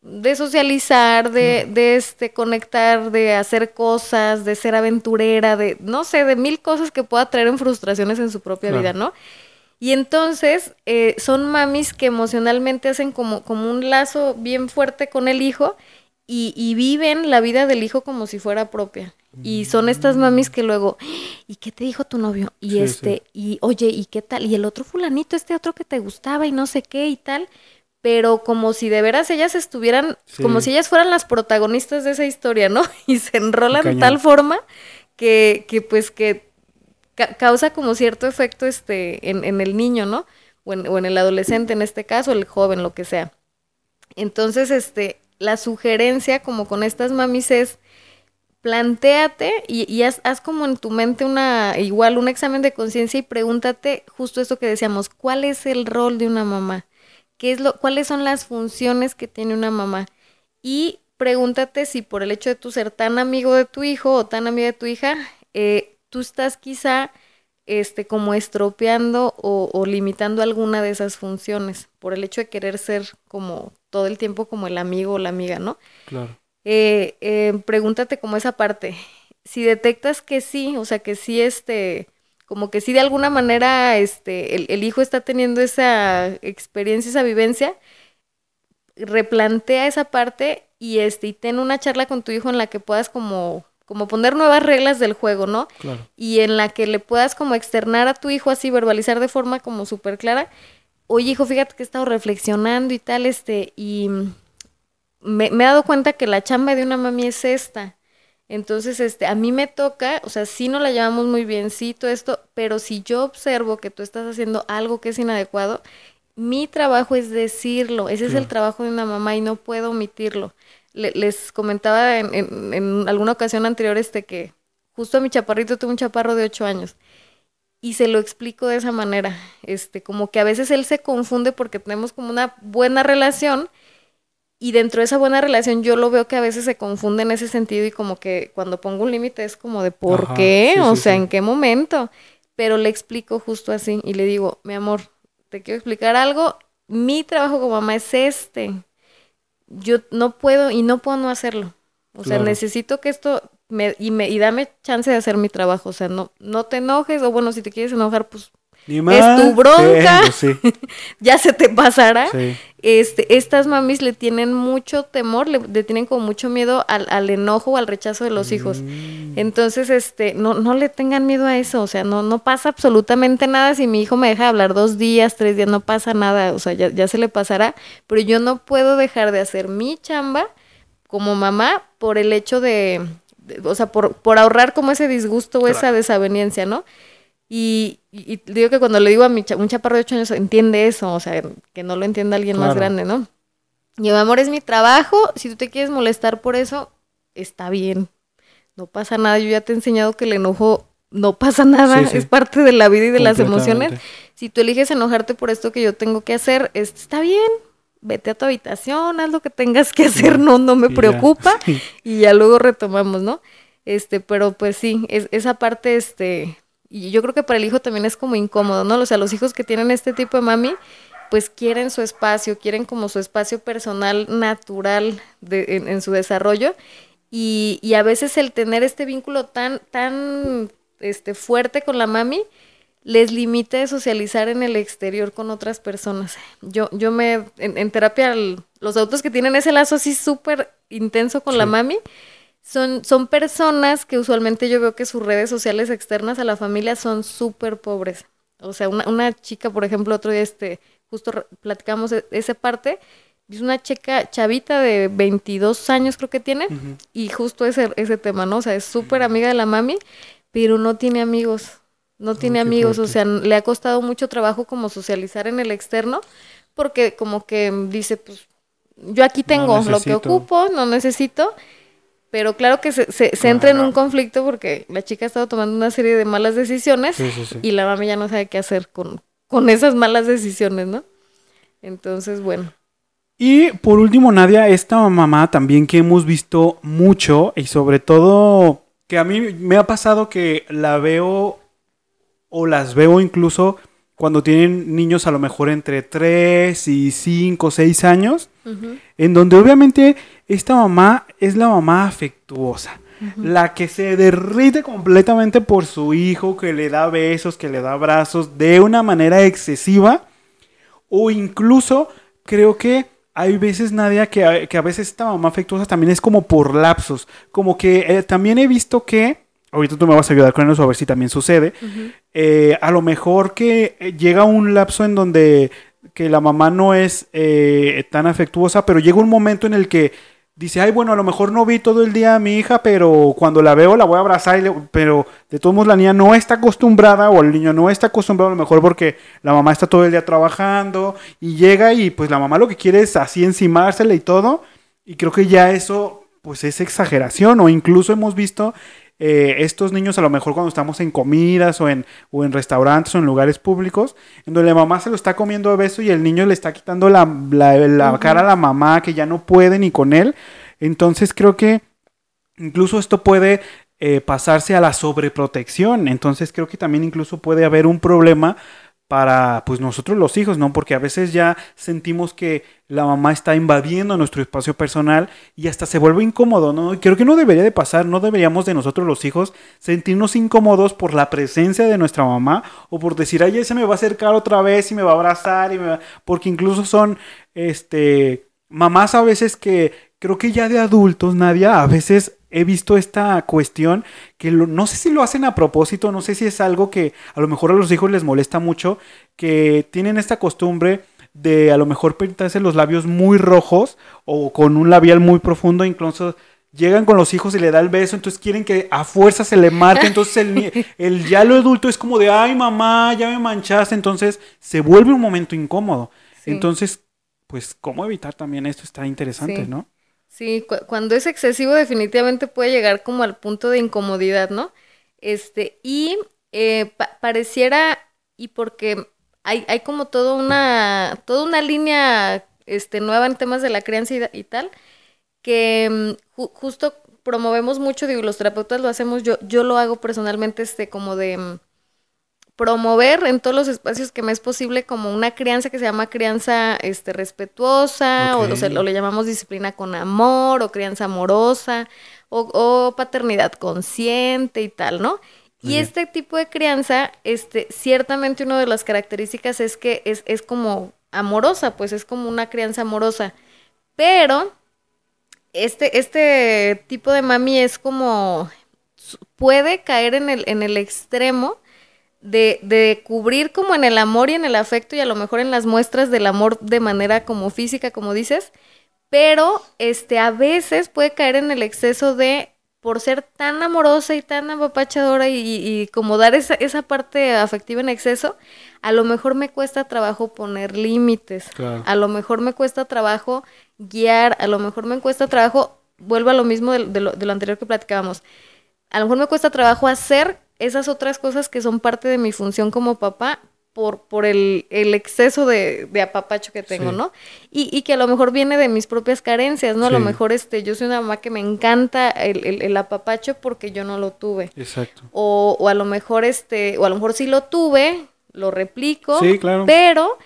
de socializar, de, de este, conectar, de hacer cosas, de ser aventurera, de, no sé, de mil cosas que pueda traer en frustraciones en su propia vida, ¿no? Y entonces eh, son mamis que emocionalmente hacen como, como un lazo bien fuerte con el hijo y, viven la vida del hijo como si fuera propia. Y son estas mamis que luego, ¿y qué te dijo tu novio? Y este, y oye, ¿y qué tal? Y el otro fulanito, este otro que te gustaba y no sé qué y tal. pero como si de veras ellas estuvieran, como si ellas fueran las protagonistas de esa historia, ¿no? Y se enrolan de tal forma que, que pues que causa como cierto efecto este en, en el niño, ¿no? O en, o en, el adolescente en este caso, el joven, lo que sea. Entonces, este, la sugerencia como con estas mamis es plantéate y, y haz, haz, como en tu mente una, igual un examen de conciencia y pregúntate justo eso que decíamos, ¿cuál es el rol de una mamá? ¿Qué es lo, ¿Cuáles son las funciones que tiene una mamá? Y pregúntate si por el hecho de tú ser tan amigo de tu hijo o tan amiga de tu hija, eh, tú estás quizá este, como estropeando o, o, limitando alguna de esas funciones por el hecho de querer ser como todo el tiempo como el amigo o la amiga, ¿no? Claro. Eh, eh, pregúntate como esa parte. Si detectas que sí, o sea, que sí, este, como que sí de alguna manera, este, el, el hijo está teniendo esa experiencia, esa vivencia, replantea esa parte y este, y ten una charla con tu hijo en la que puedas como como poner nuevas reglas del juego, ¿no? Claro. Y en la que le puedas como externar a tu hijo así, verbalizar de forma como súper clara, oye hijo, fíjate que he estado reflexionando y tal, este, y me, me, he dado cuenta que la chamba de una mami es esta. Entonces, este, a mí me toca, o sea, sí no la llevamos muy bien, sí, todo esto, pero si yo observo que tú estás haciendo algo que es inadecuado, mi trabajo es decirlo, ese claro. es el trabajo de una mamá y no puedo omitirlo. Le, les comentaba en, en, en, alguna ocasión anterior este que justo a mi chaparrito tuvo un chaparro de 8 años y se lo explico de esa manera, este, como que a veces él se confunde porque tenemos como una buena relación, y dentro de esa buena relación yo lo veo que a veces se confunde en ese sentido y como que cuando pongo un límite es como de ¿por Ajá, qué? Sí, o sí, sea, sí. ¿en qué momento? Pero le explico justo así y le digo, mi amor, te quiero explicar algo, mi trabajo como mamá es este. Yo no puedo y no puedo no hacerlo. O claro. sea, necesito que esto me y me y dame chance de hacer mi trabajo, o sea, no no te enojes o bueno, si te quieres enojar, pues es tu bronca, sí, ya se te pasará. Sí. Este, estas mamis le tienen mucho temor, le, le tienen como mucho miedo al, al, enojo o al rechazo de los hijos. Mm. Entonces, este, no, no le tengan miedo a eso, o sea, no, no pasa absolutamente nada si mi hijo me deja hablar dos días, tres días, no pasa nada, o sea, ya, ya se le pasará, pero yo no puedo dejar de hacer mi chamba como mamá por el hecho de, de o sea, por, por ahorrar como ese disgusto o claro. esa desaveniencia, ¿no? Y, y, y, digo que cuando le digo a mi cha un chaparro de 8 años, entiende eso, o sea, que no lo entienda alguien claro. más grande, ¿no? Y mi amor, es mi trabajo, si tú te quieres molestar por eso, está bien, no pasa nada, yo ya te he enseñado que el enojo no pasa nada, sí, sí. es parte de la vida y de las emociones. Si tú eliges enojarte por esto que yo tengo que hacer, está bien, vete a tu habitación, haz lo que tengas que hacer, no, no me preocupa, ya. y ya luego retomamos, ¿no? Este, pero pues sí, es, esa parte, este, y yo creo que para el hijo también es como incómodo, ¿no? O sea, los hijos que tienen este tipo de mami, pues quieren su espacio, quieren como su espacio personal natural de, en, en, su desarrollo. Y, y, a veces el tener este vínculo tan, tan este, fuerte con la mami, les limita de socializar en el exterior con otras personas. Yo, yo me, en, en terapia, los adultos que tienen ese lazo así súper intenso con sí. la mami, son, son personas que usualmente yo veo que sus redes sociales externas a la familia son súper pobres. O sea, una, una, chica, por ejemplo, otro día, este, justo platicamos e, esa parte, es una chica chavita de 22 años creo que tiene, uh -huh. y justo ese, ese tema, ¿no? O sea, es súper amiga de la mami, pero no tiene amigos, no tiene oh, amigos, fuerte. o sea, le ha costado mucho trabajo como socializar en el externo, porque como que dice, pues, yo aquí tengo no lo que ocupo, no necesito, pero claro que se, se, se entra en un conflicto porque la chica ha estado tomando una serie de malas decisiones sí, sí, sí. y la mami ya no sabe qué hacer con, con esas malas decisiones, ¿no? Entonces, bueno. Y por último, Nadia, esta mamá también que hemos visto mucho y sobre todo que a mí me ha pasado que la veo o las veo incluso cuando tienen niños a lo mejor entre 3 y 5, 6 años, uh -huh. en donde obviamente esta mamá es la mamá afectuosa, uh -huh. la que se derrite completamente por su hijo, que le da besos, que le da abrazos de una manera excesiva, o incluso creo que hay veces, Nadia, que, que a veces esta mamá afectuosa también es como por lapsos, como que eh, también he visto que ahorita tú me vas a ayudar con eso a ver si también sucede. Uh -huh. eh, a lo mejor que llega un lapso en donde que la mamá no es eh, tan afectuosa, pero llega un momento en el que dice, ay, bueno, a lo mejor no vi todo el día a mi hija, pero cuando la veo la voy a abrazar, pero de todos modos la niña no está acostumbrada o el niño no está acostumbrado a lo mejor porque la mamá está todo el día trabajando y llega y pues la mamá lo que quiere es así encimársela y todo. Y creo que ya eso pues es exageración o incluso hemos visto eh, estos niños a lo mejor cuando estamos en comidas o en, o en restaurantes o en lugares públicos, en donde la mamá se lo está comiendo a beso y el niño le está quitando la, la, cara a la mamá que ya no puede ni con él. Entonces creo que incluso esto puede eh, pasarse a la sobreprotección. Entonces creo que también incluso puede haber un problema para pues nosotros los hijos, ¿no? Porque a veces ya sentimos que la mamá está invadiendo nuestro espacio personal y hasta se vuelve incómodo, ¿no? Y creo que no debería de pasar, no deberíamos de nosotros los hijos sentirnos incómodos por la presencia de nuestra mamá o por decir, ay, se me va a acercar otra vez y me va a abrazar y me va... porque incluso son este mamás a veces que creo que ya de adultos, Nadia, a veces he visto esta cuestión que no sé si lo hacen a propósito, no sé si es algo que a lo mejor a los hijos les molesta mucho, que tienen esta costumbre de a lo mejor pintarse los labios muy rojos o con un labial muy profundo, incluso llegan con los hijos y le da el beso, entonces quieren que a fuerza se le marque, entonces el, el ya lo adulto es como de, ay mamá, ya me manchaste, entonces se vuelve un momento incómodo. Entonces, pues, ¿cómo evitar también esto? Está interesante, ¿no? Sí, cuando es excesivo definitivamente puede llegar como al punto de incomodidad, ¿no? Este, y eh, pareciera, y porque hay, hay como toda una, toda una línea este, nueva en temas de la crianza y, tal, que mm, justo promovemos mucho, digo, los terapeutas lo hacemos, yo, yo lo hago personalmente, este, como de mm, promover en todos los espacios que me es posible como una crianza que se llama crianza este, respetuosa o, le llamamos disciplina con amor o crianza amorosa o, paternidad consciente y tal, ¿no? Y este tipo de crianza, este, ciertamente una de las características es que es, es como amorosa, pues es como una crianza amorosa. Pero este, este tipo de mami es como puede caer en el, en el extremo de, de, cubrir como en el amor y en el afecto y a lo mejor en las muestras del amor de manera como física, como dices, pero este a veces puede caer en el exceso de por ser tan amorosa y tan apapachadora y, y, como dar esa, esa, parte afectiva en exceso, a lo mejor me cuesta trabajo poner límites, a lo mejor me cuesta trabajo guiar, a lo mejor me cuesta trabajo, vuelvo a lo mismo de, lo, de lo anterior que platicábamos, a lo mejor me cuesta trabajo hacer esas otras cosas que son parte de mi función como papá por, por el, el exceso de, de, apapacho que tengo, ¿no? Y, y, que a lo mejor viene de mis propias carencias, ¿no? A lo mejor este, yo soy una mamá que me encanta el, el, el, apapacho porque yo no lo tuve. Exacto. O, o a lo mejor este, o a lo mejor sí lo tuve, lo replico, sí, claro. pero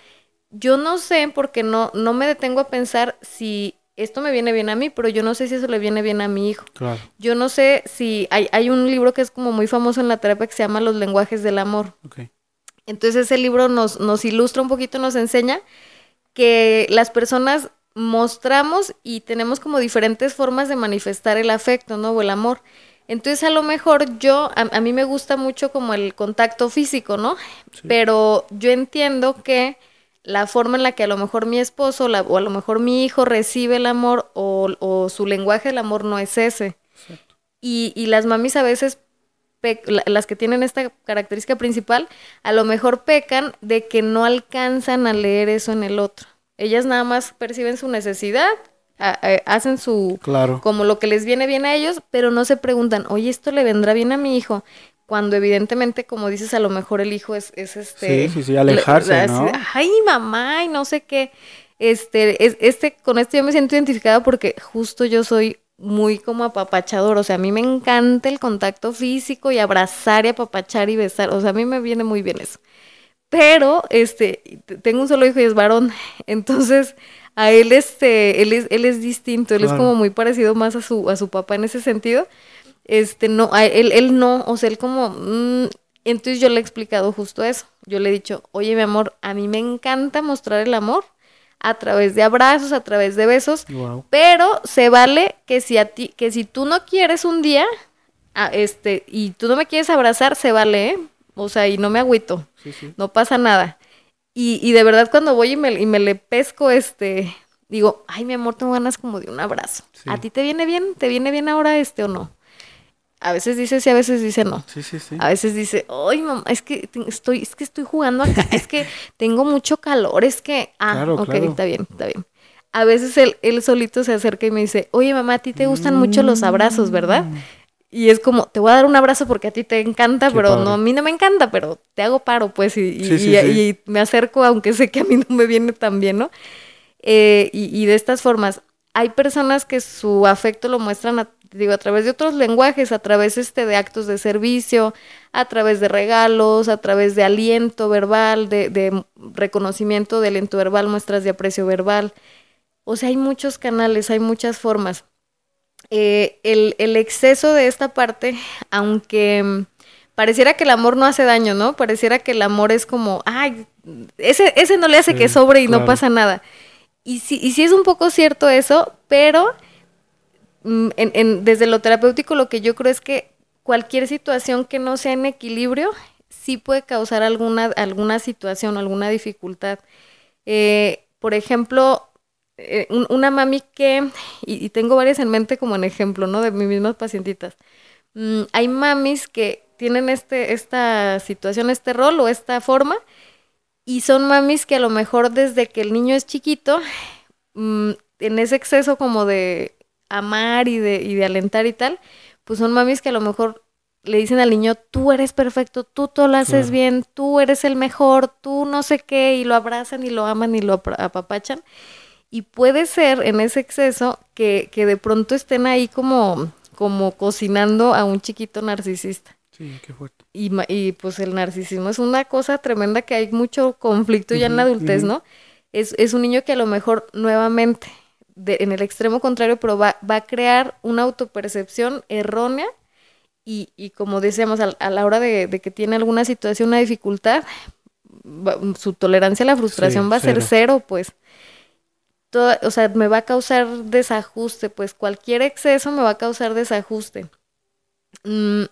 yo no sé porque no, no me detengo a pensar si esto me viene bien a mí, pero yo no sé si eso le viene bien a mi hijo. Claro. Yo no sé si hay, hay un libro que es como muy famoso en la terapia que se llama Los lenguajes del amor. Okay. Entonces ese libro nos, nos ilustra un poquito, nos enseña que las personas mostramos y tenemos como diferentes formas de manifestar el afecto, ¿no? O el amor. Entonces a lo mejor yo, a, a mí me gusta mucho como el contacto físico, ¿no? Sí. Pero yo entiendo que la forma en la que a lo mejor mi esposo o a lo mejor mi hijo recibe el amor o, su lenguaje del amor no es ese. Y, y, las mamis a veces, las que tienen esta característica principal, a lo mejor pecan de que no alcanzan a leer eso en el otro. Ellas nada más perciben su necesidad, hacen su claro. como lo que les viene bien a ellos, pero no se preguntan, oye, esto le vendrá bien a mi hijo cuando evidentemente, como dices, a lo mejor el hijo es, es este... Sí, sí, sí, alejarse, ¿no? Ay, mamá, y no sé qué. Este, es, este, con esto yo me siento identificada porque justo yo soy muy como apapachador, o sea, a mí me encanta el contacto físico y abrazar y apapachar y besar, o sea, a mí me viene muy bien eso. Pero, este, tengo un solo hijo y es varón, entonces a él, este, él es, él es distinto, él claro. es como muy parecido más a su, a su papá en ese sentido este, no, él, él no, o sea, él como, mmm, entonces yo le he explicado justo eso. Yo le he dicho, oye, mi amor, a mí me encanta mostrar el amor a través de abrazos, a través de besos, wow. pero se vale que si a ti, que si tú no quieres un día, a este, y tú no me quieres abrazar, se vale, ¿eh? O sea, y no me agüito, sí, sí. no pasa nada. Y, y de verdad cuando voy y me, y me le pesco, este, digo, ay, mi amor, tengo ganas como de un abrazo. Sí. ¿A ti te viene bien? ¿Te viene bien ahora este o no? A veces dice sí, a veces dice no. Sí, sí, sí. A veces dice, ay, mamá, es que estoy, es que estoy jugando acá, es que tengo mucho calor, es que, ah, Claro, ok, claro. está bien, está bien. A veces él, él solito se acerca y me dice, oye, mamá, a ti te gustan mucho los abrazos, ¿verdad? Y es como, te voy a dar un abrazo porque a ti te encanta, Qué pero padre. no, a mí no me encanta, pero te hago paro, pues, y, y- Sí, sí, y- sí. y me acerco, aunque sé que a mí no me viene tan bien, ¿no? Eh, y, y de estas formas, hay personas que su afecto lo muestran, a, digo, a través de otros lenguajes, a través este, de actos de servicio, a través de regalos, a través de aliento verbal, de, de reconocimiento de aliento verbal, muestras de aprecio verbal. O sea, hay muchos canales, hay muchas formas. Eh, el, el exceso de esta parte, aunque pareciera que el amor no hace daño, ¿no? Pareciera que el amor es como, ay, ese, ese no le hace Sí, que sobre y claro. no pasa nada. Y sí, y sí es un poco cierto eso, pero en- desde lo terapéutico lo que yo creo es que cualquier situación que no sea en equilibrio sí puede causar alguna, alguna situación, alguna dificultad. Eh, por ejemplo, eh, un- una mami que, y, y tengo varias en mente como en ejemplo, ¿no? De mis mismas pacientitas. Mm, hay mamis que tienen este, esta situación, este rol o esta forma, y son mamis que a lo mejor desde que el niño es chiquito, mm, en ese exceso como de amar y de, y de alentar y tal, pues son mamis que a lo mejor le dicen al niño, tú eres perfecto, tú todo lo haces Claro. bien, tú eres el mejor, tú no sé qué, y lo abrazan y lo aman y lo apapachan. Y puede ser en ese exceso que, que de pronto estén ahí como, como cocinando a un chiquito narcisista. Sí, qué fuerte. Y, y pues el narcisismo es una cosa tremenda que hay mucho conflicto ya en la adultez. ¿no? Es, es un niño que a lo mejor nuevamente, de- en el extremo contrario, pero va, va a crear una autopercepción errónea y, y como decíamos, al- a, la hora de, de que tiene alguna situación, una dificultad, va- su tolerancia a la frustración Sí, va a ser cero. pues. Toda- o sea, me va a causar desajuste, pues cualquier exceso me va a causar desajuste. Mm,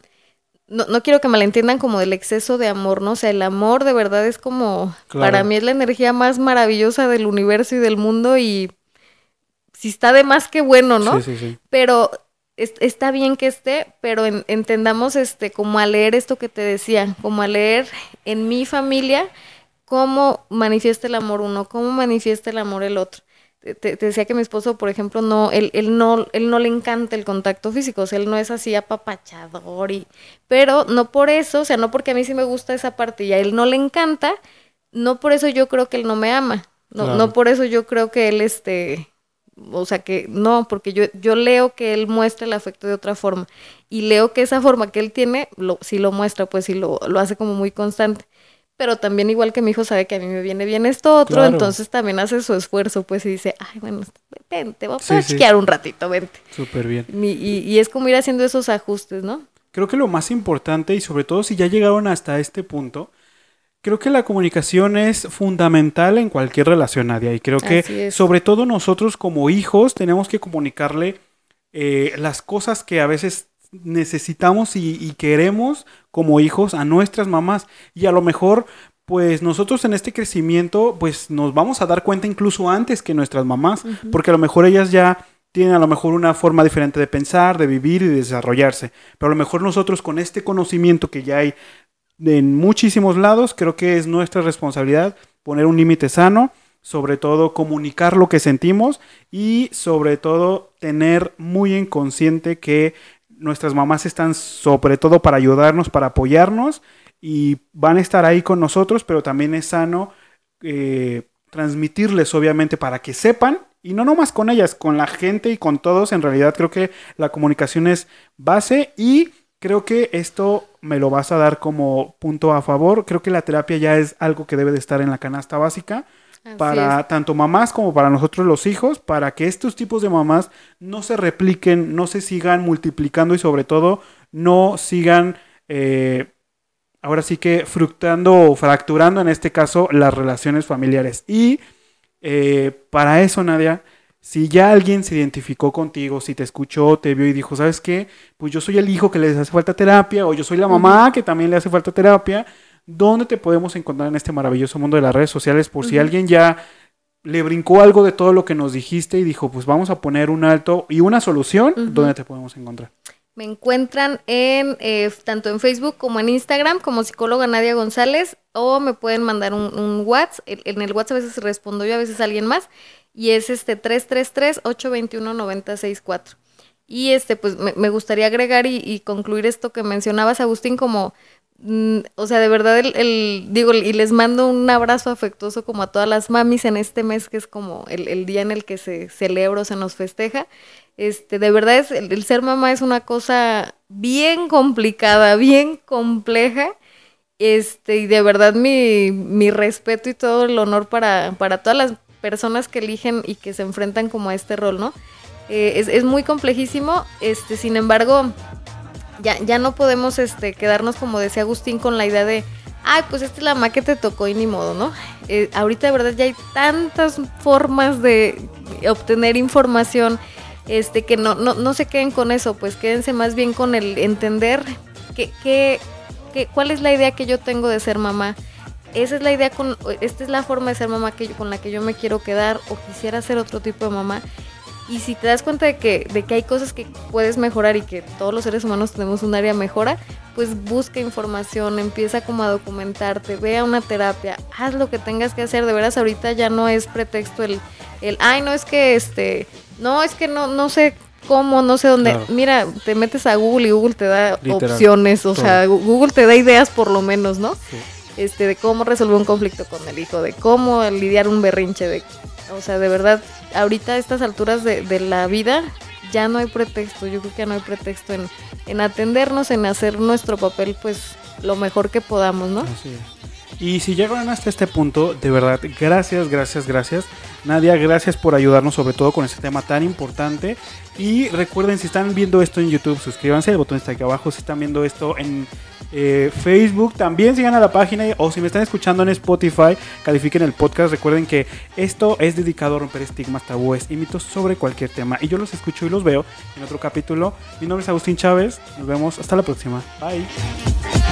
no, no quiero que malentiendan como del exceso de amor, ¿no? O sea, el amor de verdad es como, Claro. para mí es la energía más maravillosa del universo y del mundo y si está de más que bueno, ¿no? Sí, sí, sí. Pero es- está bien que esté, pero en- entendamos este como a leer esto que te decía, como a leer en mi familia cómo manifiesta el amor uno, cómo manifiesta el amor el otro. Te, decía que mi esposo, por ejemplo, no, él, él no, él no le encanta el contacto físico, o sea, él no es así apapachador y, pero no por eso, o sea, no porque a mí sí me gusta esa parte y a él no le encanta, no por eso yo creo que él no me ama, no, Claro. no por eso yo creo que él este, o sea que no, porque yo, yo leo que él muestra el afecto de otra forma y leo que esa forma que él tiene, lo, sí lo muestra, pues sí lo, lo hace como muy constante. Pero también igual que mi hijo sabe que a mí me viene bien esto otro, Claro. entonces también hace su esfuerzo, pues y dice, ay, bueno, ven, te voy a sí. chiquear un ratito, vente. Súper bien. Y, y- y es como ir haciendo esos ajustes, ¿no? Creo que lo más importante y sobre todo si ya llegaron hasta este punto, creo que la comunicación es fundamental en cualquier relación, Nadia. Y creo que sobre todo nosotros como hijos tenemos que comunicarle eh, las cosas que a veces necesitamos y, y queremos como hijos a nuestras mamás. Y a lo mejor, pues nosotros en este crecimiento, pues nos vamos a dar cuenta incluso antes que nuestras mamás, porque a lo mejor ellas ya tienen a lo mejor una forma diferente de pensar, de vivir y de desarrollarse. Pero a lo mejor nosotros con este conocimiento que ya hay en muchísimos lados, creo que es nuestra responsabilidad poner un límite sano, sobre todo comunicar lo que sentimos y sobre todo tener muy en consciente que nuestras mamás están sobre todo para ayudarnos, para apoyarnos y van a estar ahí con nosotros, pero también es sano eh, transmitirles obviamente para que sepan y no nomás con ellas, con la gente y con todos, en realidad creo que la comunicación es base y creo que esto me lo vas a dar como punto a favor, creo que la terapia ya es algo que debe de estar en la canasta básica Así para es. tanto mamás como para nosotros los hijos, para que estos tipos de mamás no se repliquen, no se sigan multiplicando y sobre todo no sigan, eh, ahora sí que fructando o fracturando en este caso las relaciones familiares. Y eh, para eso, Nadia, si ya alguien se identificó contigo, si te escuchó, te vio y dijo, ¿sabes qué? Pues yo soy el hijo que les hace falta terapia o yo soy la mamá que también le hace falta terapia ¿dónde te podemos encontrar en este maravilloso mundo de las redes sociales? Por si alguien ya le brincó algo de todo lo que nos dijiste y dijo, pues vamos a poner un alto y una solución, ¿dónde te podemos encontrar? Me encuentran en eh, tanto en Facebook como en Instagram como psicóloga Nadia González o me pueden mandar un, un WhatsApp. En el WhatsApp a veces respondo yo, a veces alguien más. Y es este 333-821-964. Y este, pues me, gustaría agregar y, concluir esto que mencionabas, Agustín, como, mm, o sea, de verdad, el, digo, y les mando un abrazo afectuoso como a todas las mamis en este mes, que es como el, el día en el que se celebra o se nos festeja. Este, de verdad es, el, ser mamá es una cosa bien complicada, bien compleja. Este, y de verdad mi, mi respeto y todo el honor para, para todas las personas que eligen y que se enfrentan como a este rol, ¿no? Eh, es, es, muy complejísimo, este, sin embargo, ya, ya no podemos este, quedarnos, como decía Agustín, con la idea de, ay, pues esta es la mamá que te tocó y ni modo, ¿no? Eh, ahorita de verdad ya hay tantas formas de obtener información, este, que no, no, no se queden con eso, pues quédense más bien con el entender que, que, que, cuál es la idea que yo tengo de ser mamá. Esa es la idea, con, esta es la forma de ser mamá que con la que yo me quiero quedar o quisiera ser otro tipo de mamá. Y si te das cuenta de que, de que hay cosas que puedes mejorar y que todos los seres humanos tenemos un área mejora, pues busca información, empieza como a documentarte, ve a una terapia, haz lo que tengas que hacer. De veras, ahorita ya no es pretexto el, el ay, no es que este, no, es que no, no sé cómo, no sé dónde. Mira, te metes a Google y Google te da opciones, o sea, Google te da ideas por lo menos, ¿no? Este, de cómo resolver un conflicto con el hijo, de cómo lidiar un berrinche, de, o sea, de verdad, ahorita a estas alturas de, de la vida ya no hay pretexto, yo creo que ya no hay pretexto en, en atendernos, en hacer nuestro papel, pues, lo mejor que podamos, ¿no? Así y si llegaron hasta este punto, de verdad, gracias, gracias, gracias. Nadia, gracias por ayudarnos sobre todo con este tema tan importante. Y recuerden, si están viendo esto en YouTube, suscríbanse, el botón está aquí abajo. Si están viendo esto en eh, Facebook, también sigan a la página. O si me están escuchando en Spotify, califiquen el podcast. Recuerden que esto es dedicado a romper estigmas, tabúes y mitos sobre cualquier tema. Y yo los escucho y los veo en otro capítulo. Mi nombre es Agustín Chávez. Nos vemos hasta la próxima. Bye.